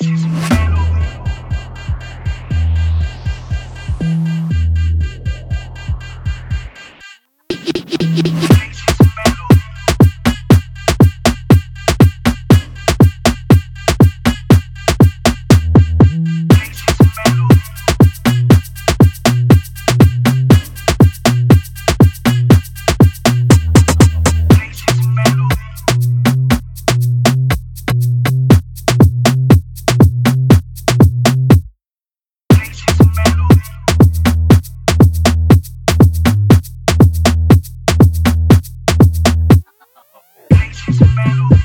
Thank you. Você pega